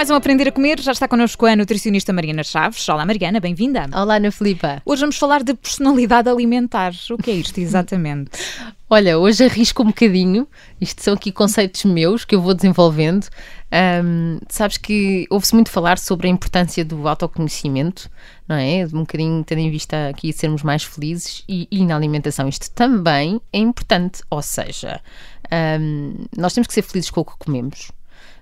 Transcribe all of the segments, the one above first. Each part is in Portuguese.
Mais um Aprender a Comer, já está connosco a nutricionista Mariana Chaves. Olá Mariana, bem-vinda. Olá Ana Filipa. Hoje vamos falar de personalidade alimentar. O que é isto exatamente? Olha, hoje arrisco um bocadinho, isto são aqui conceitos meus que eu vou desenvolvendo. Um, sabes que ouve-se muito falar sobre a importância do autoconhecimento, não é? Um bocadinho tendo em vista aqui sermos mais felizes e, e na alimentação isto também é importante, ou seja, um, nós temos que ser felizes com o que comemos,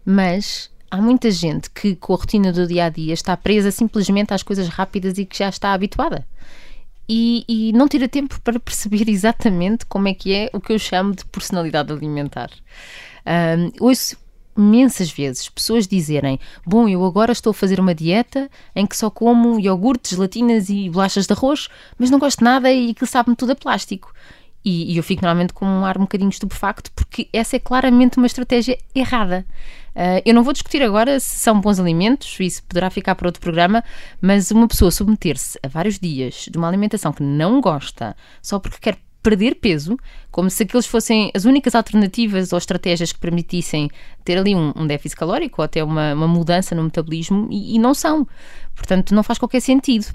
mas há muita gente que, com a rotina do dia a dia, está presa simplesmente às coisas rápidas e que já está habituada. E, e, não tira tempo para perceber exatamente como é que é o que eu chamo de personalidade alimentar. Um, ouço imensas vezes pessoas dizerem: Bom, eu agora estou a fazer uma dieta em que só como iogurtes, gelatinas e bolachas de arroz, mas não gosto nada e aquilo sabe-me tudo a plástico. E, e, eu fico normalmente com um ar um bocadinho estupefacto, porque essa é claramente uma estratégia errada. Uh, eu não vou discutir agora se são bons alimentos, isso poderá ficar para outro programa, mas uma pessoa submeter-se a vários dias de uma alimentação que não gosta só porque quer perder peso, como se aqueles fossem as únicas alternativas ou estratégias que permitissem ter ali um, um déficit calórico ou até uma, uma mudança no metabolismo, e, e, não são. Portanto, não faz qualquer sentido.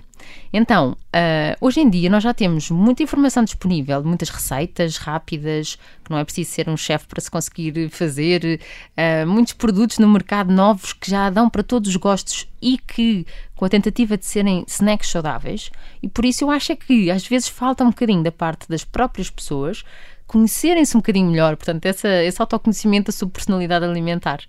Então, uh, hoje em dia nós já temos muita informação disponível, muitas receitas rápidas, que não é preciso ser um chefe para se conseguir fazer, uh, muitos produtos no mercado novos que já dão para todos os gostos e que com a tentativa de serem snacks saudáveis, e por isso eu acho é que às vezes falta um bocadinho da parte das próprias pessoas conhecerem-se um bocadinho melhor, portanto, essa, esse autoconhecimento da sua personalidade alimentar.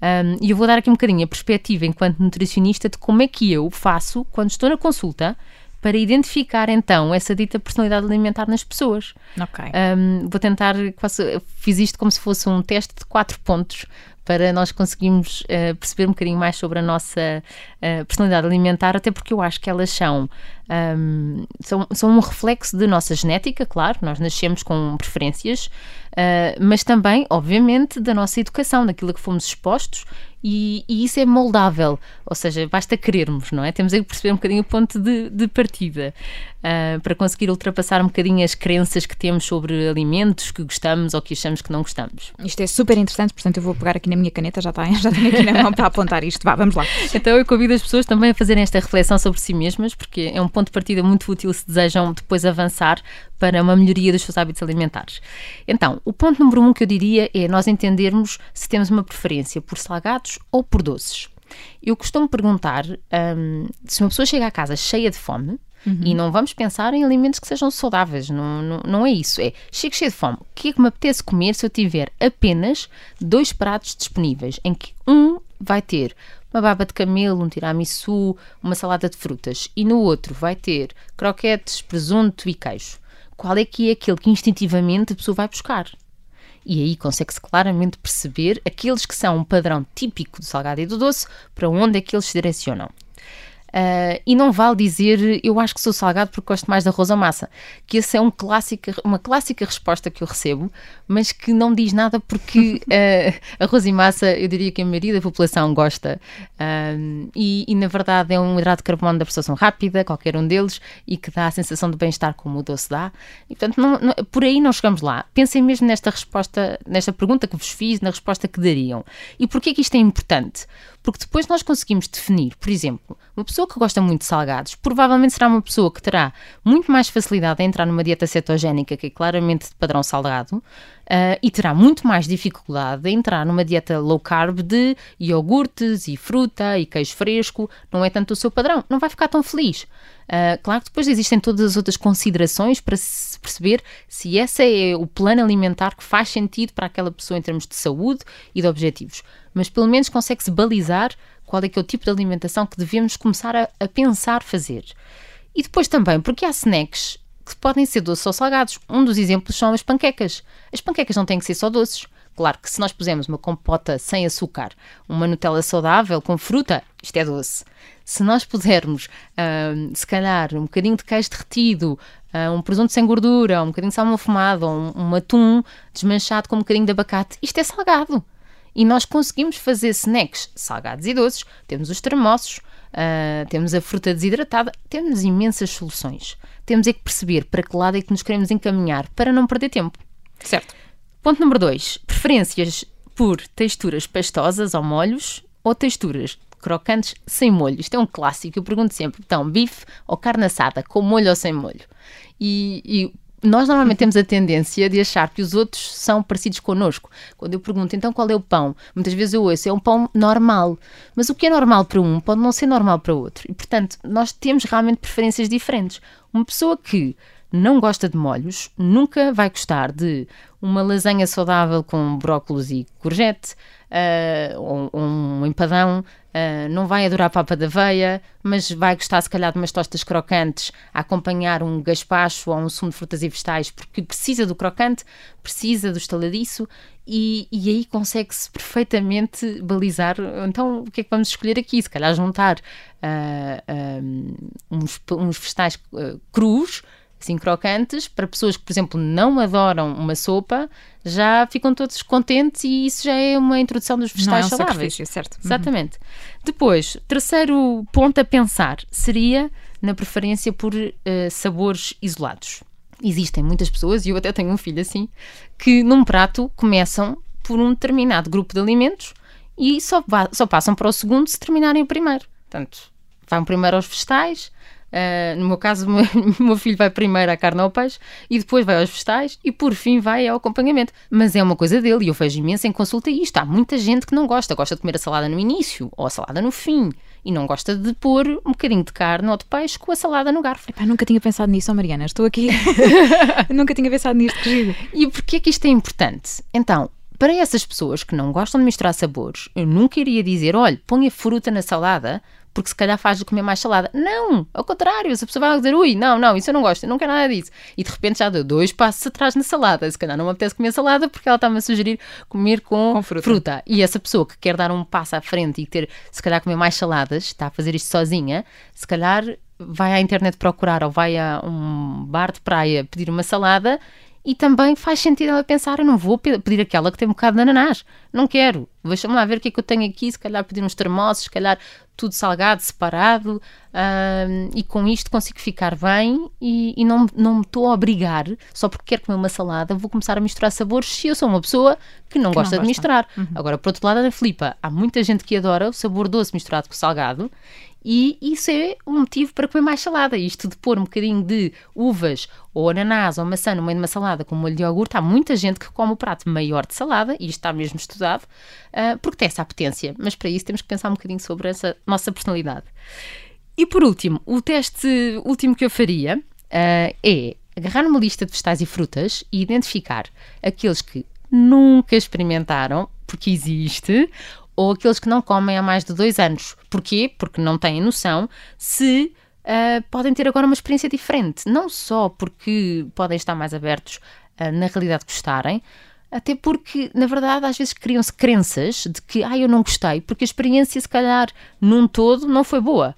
Um, e eu vou dar aqui um bocadinho a perspectiva, enquanto nutricionista, de como é que eu faço quando estou na consulta para identificar então essa dita personalidade alimentar nas pessoas. Ok. Um, vou tentar, quase, fiz isto como se fosse um teste de quatro pontos para nós conseguirmos uh, perceber um bocadinho mais sobre a nossa uh, personalidade alimentar, até porque eu acho que elas são, um, são, são um reflexo da nossa genética, claro, nós nascemos com preferências, uh, mas também, obviamente, da nossa educação, daquilo a que fomos expostos e, e, isso é moldável, ou seja, basta querermos, não é? Temos que perceber um bocadinho o ponto de, de partida uh, para conseguir ultrapassar um bocadinho as crenças que temos sobre alimentos que gostamos ou que achamos que não gostamos. Isto é super interessante, portanto eu vou pegar aqui na minha caneta, já, está, já tenho aqui na mão para apontar isto. Vá, vamos lá. Então eu convido as pessoas também a fazerem esta reflexão sobre si mesmas, porque é um ponto de partida muito útil se desejam depois avançar para uma melhoria dos seus hábitos alimentares. Então, o ponto número um que eu diria é nós entendermos se temos uma preferência por salgados ou por doces. Eu costumo perguntar um, se uma pessoa chega à casa cheia de fome, Uhum. E não vamos pensar em alimentos que sejam saudáveis, não, não, não é isso. É chego cheio de fome. O que é que me apetece comer se eu tiver apenas dois pratos disponíveis, em que um vai ter uma baba de camelo, um tiramisu, uma salada de frutas, e no outro vai ter croquetes, presunto e queijo. Qual é que é aquele que instintivamente a pessoa vai buscar? E aí consegue-se claramente perceber aqueles que são um padrão típico do salgado e do doce, para onde é que eles se direcionam. Uh, e não vale dizer eu acho que sou salgado porque gosto mais de arroz ou massa, que essa é um clássica, uma clássica resposta que eu recebo, mas que não diz nada porque uh, arroz e massa eu diria que a maioria da população gosta uh, e, e, na verdade é um hidrato de carbono da absorção rápida, qualquer um deles, e que dá a sensação de bem-estar como o doce dá. E portanto, não, não, por aí não chegamos lá. Pensem mesmo nesta resposta, nesta pergunta que vos fiz, na resposta que dariam. E porquê que isto é importante? Porque depois nós conseguimos definir, por exemplo, uma pessoa que gosta muito de salgados, provavelmente será uma pessoa que terá muito mais facilidade a entrar numa dieta cetogénica, que é claramente de padrão salgado, uh, e terá muito mais dificuldade a entrar numa dieta low carb de iogurtes e fruta e queijo fresco, não é tanto o seu padrão, não vai ficar tão feliz. Uh, claro que depois existem todas as outras considerações para se perceber se esse é o plano alimentar que faz sentido para aquela pessoa em termos de saúde e de objetivos. Mas pelo menos consegue-se balizar qual é que é o tipo de alimentação que devemos começar a, a pensar fazer. E depois também, porque há snacks que podem ser doces ou salgados. Um dos exemplos são as panquecas. As panquecas não têm que ser só doces. Claro que se nós pusermos uma compota sem açúcar, uma Nutella saudável com fruta, isto é doce. Se nós pusermos, uh, se calhar, um bocadinho de queijo derretido, uh, um presunto sem gordura, um bocadinho de salmão fumado, um, um atum desmanchado com um bocadinho de abacate, isto é salgado e nós conseguimos fazer snacks salgados e doces. Temos os termossos, uh, temos a fruta desidratada, temos imensas soluções. Temos é que perceber para que lado é que nos queremos encaminhar para não perder tempo. Certo. Ponto número 2. Preferências por texturas pastosas ou molhos ou texturas crocantes sem molho. Isto é um clássico. Eu pergunto sempre: então, bife ou carne assada, com molho ou sem molho? E, e nós normalmente temos a tendência de achar que os outros são parecidos connosco. Quando eu pergunto, então qual é o pão? Muitas vezes eu ouço, é um pão normal. Mas o que é normal para um pode não ser normal para outro. E, portanto, nós temos realmente preferências diferentes. Uma pessoa que não gosta de molhos nunca vai gostar de uma lasanha saudável com brócolos e courgette, uh, ou, ou um empadão, uh, não vai adorar papa da aveia, mas vai gostar se calhar de umas tostas crocantes a acompanhar um gaspacho ou um sumo de frutas e vegetais, porque precisa do crocante, precisa do estaladiço e, e aí consegue-se perfeitamente balizar. Então, o que é que vamos escolher aqui? Se calhar juntar uh, uns, uns vegetais crus assim crocantes, para pessoas que, por exemplo, não adoram uma sopa, já ficam todos contentes e isso já é uma introdução dos vegetais não é um saudáveis. certo. Uhum. Exatamente. Uhum. Depois, terceiro ponto a pensar seria na preferência por uh, sabores isolados. Existem muitas pessoas, e eu até tenho um filho assim, que num prato começam por um determinado grupo de alimentos e só, só passam para o segundo se terminarem o primeiro. Portanto, vão primeiro aos vegetais, Uh, no meu caso, o meu filho vai primeiro à carne ao peixe e depois vai aos vegetais e por fim vai ao acompanhamento. Mas é uma coisa dele e eu vejo imenso em consulta isto. Há muita gente que não gosta, gosta de comer a salada no início ou a salada no fim e não gosta de pôr um bocadinho de carne ou de peixe com a salada no garfo. Epá, nunca tinha pensado nisso, oh Mariana. Estou aqui. nunca tinha pensado nisto, que E porquê que isto é importante? Então, para essas pessoas que não gostam de misturar sabores, eu nunca iria dizer: olha, ponha fruta na salada, porque se calhar faz de comer mais salada. Não, ao contrário, se a pessoa vai dizer, ui, não, não, isso eu não gosto, eu não quero nada disso. E de repente já deu dois passos atrás na salada. Se calhar não me apetece comer salada porque ela está-me a sugerir comer com, com fruta. fruta. E essa pessoa que quer dar um passo à frente e ter, se calhar, comer mais saladas, está a fazer isto sozinha, se calhar vai à internet procurar ou vai a um bar de praia pedir uma salada e também faz sentido ela pensar: eu não vou pedir aquela que tem um bocado de ananás, não quero. Deixa-me lá ver o que é que eu tenho aqui. Se calhar pedir uns termossos, se calhar tudo salgado, separado, e com isto consigo ficar bem e, e não, não me estou a obrigar, só porque quero comer uma salada, vou começar a misturar sabores se eu sou uma pessoa que não que gosta não de misturar. Uhum. Agora, por outro lado, na Filipa, há muita gente que adora o sabor doce misturado com salgado e isso é um motivo para comer mais salada. Isto de pôr um bocadinho de uvas ou ananás ou maçã no meio de uma salada com molho de iogurte, há muita gente que come o prato maior de salada, e isto está mesmo estudado, uh, porque tem essa apetência. Mas para isso temos que pensar um bocadinho sobre essa nossa personalidade. E por último, o teste último que eu faria uh, é agarrar uma lista de vegetais e frutas e identificar aqueles que nunca experimentaram, porque existe, ou aqueles que não comem há mais de dois anos. Porquê? Porque não têm noção se uh, podem ter agora uma experiência diferente. Não só porque podem estar mais abertos uh, na realidade gostarem, até porque, na verdade, às vezes criam-se crenças de que ah, eu não gostei, porque a experiência, se calhar, num todo, não foi boa.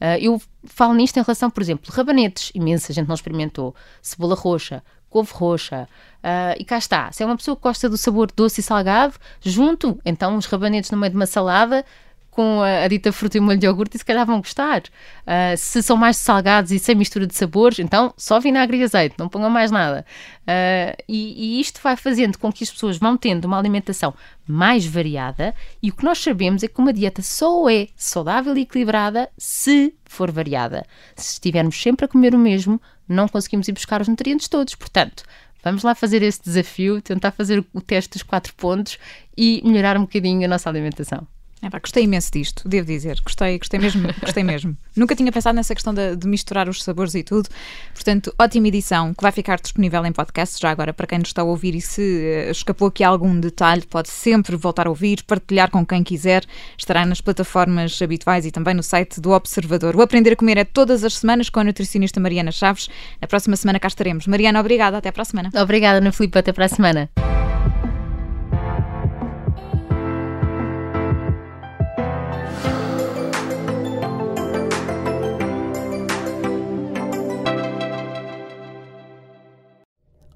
Uh, eu falo nisto em relação, por exemplo, rabanetes, imensa gente não experimentou, cebola roxa, couve roxa. Uh, e cá está. Se é uma pessoa que gosta do sabor doce e salgado, junto então os rabanetes no meio de uma salada com a, a dita fruta e molho de iogurte e se calhar vão gostar. Uh, se são mais salgados e sem mistura de sabores, então só vinagre e azeite, não ponham mais nada. Uh, e, e, isto vai fazendo com que as pessoas vão tendo uma alimentação mais variada e o que nós sabemos é que uma dieta só é saudável e equilibrada se for variada. Se estivermos sempre a comer o mesmo, não conseguimos ir buscar os nutrientes todos. Portanto, vamos lá fazer esse desafio, tentar fazer o teste dos quatro pontos e melhorar um bocadinho a nossa alimentação. É, pá, gostei imenso disto, devo dizer. Gostei, gostei mesmo, gostei mesmo. Nunca tinha pensado nessa questão de, de, misturar os sabores e tudo. Portanto, ótima edição que vai ficar disponível em podcast já agora para quem nos está a ouvir e se uh, escapou aqui algum detalhe, pode sempre voltar a ouvir, partilhar com quem quiser. Estará nas plataformas habituais e também no site do Observador. O Aprender a Comer é todas as semanas com a nutricionista Mariana Chaves. Na próxima semana cá estaremos. Mariana, obrigada. Até para a semana. Obrigada, Ana Filipe. Até para a semana.